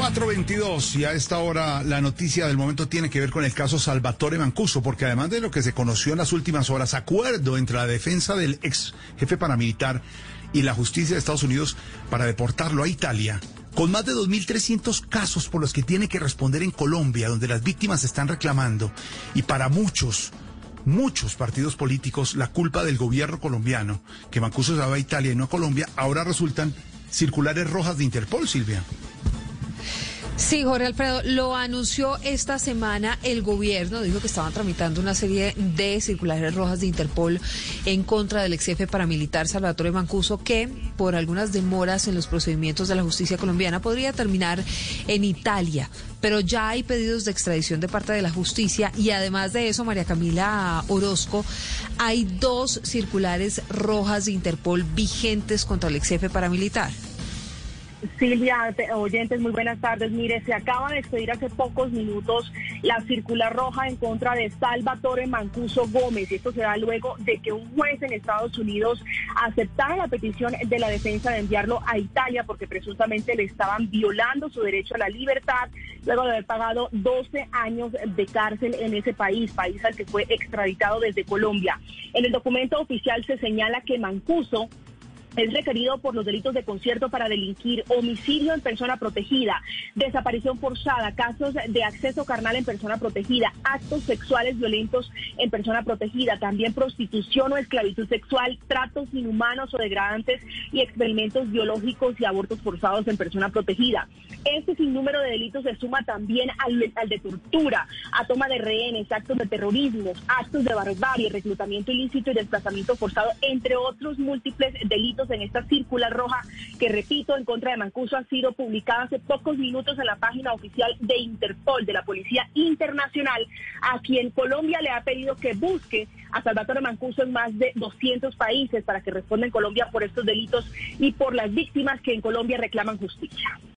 422 y a esta hora la noticia del momento tiene que ver con el caso Salvatore Mancuso, porque además de lo que se conoció en las últimas horas, acuerdo entre la defensa del ex jefe paramilitar y la justicia de Estados Unidos para deportarlo a Italia, con más de 2.300 casos por los que tiene que responder en Colombia, donde las víctimas están reclamando, y para muchos, muchos partidos políticos, la culpa del gobierno colombiano, que Mancuso se va a Italia y no a Colombia, ahora resultan circulares rojas de Interpol, Silvia. Sí, Jorge Alfredo, lo anunció esta semana el gobierno, dijo que estaban tramitando una serie de circulares rojas de Interpol en contra del ex jefe paramilitar Salvatore Mancuso, que por algunas demoras en los procedimientos de la justicia colombiana podría terminar en Italia. Pero ya hay pedidos de extradición de parte de la justicia y además de eso, María Camila Orozco, hay dos circulares rojas de Interpol vigentes contra el ex jefe paramilitar. Silvia, oyentes, muy buenas tardes. Mire, se acaba de expedir hace pocos minutos la circular roja en contra de Salvatore Mancuso Gómez. Esto se da luego de que un juez en Estados Unidos aceptara la petición de la defensa de enviarlo a Italia porque presuntamente le estaban violando su derecho a la libertad luego de haber pagado 12 años de cárcel en ese país, país al que fue extraditado desde Colombia. En el documento oficial se señala que Mancuso es requerido por los delitos de concierto para delinquir, homicidio en persona protegida, desaparición forzada, casos de acceso carnal en persona protegida, actos sexuales violentos en persona protegida, también prostitución o esclavitud sexual, tratos inhumanos o degradantes y experimentos biológicos y abortos forzados en persona protegida. Este sinnúmero de delitos se suma también al, al de tortura, a toma de rehenes, actos de terrorismo, actos de barbarie, reclutamiento ilícito y desplazamiento forzado, entre otros múltiples delitos en esta circular roja que, repito, en contra de Mancuso ha sido publicada hace pocos minutos en la página oficial de Interpol, de la Policía Internacional, a quien Colombia le ha pedido que busque a Salvatore Mancuso en más de 200 países para que responda en Colombia por estos delitos y por las víctimas que en Colombia reclaman justicia.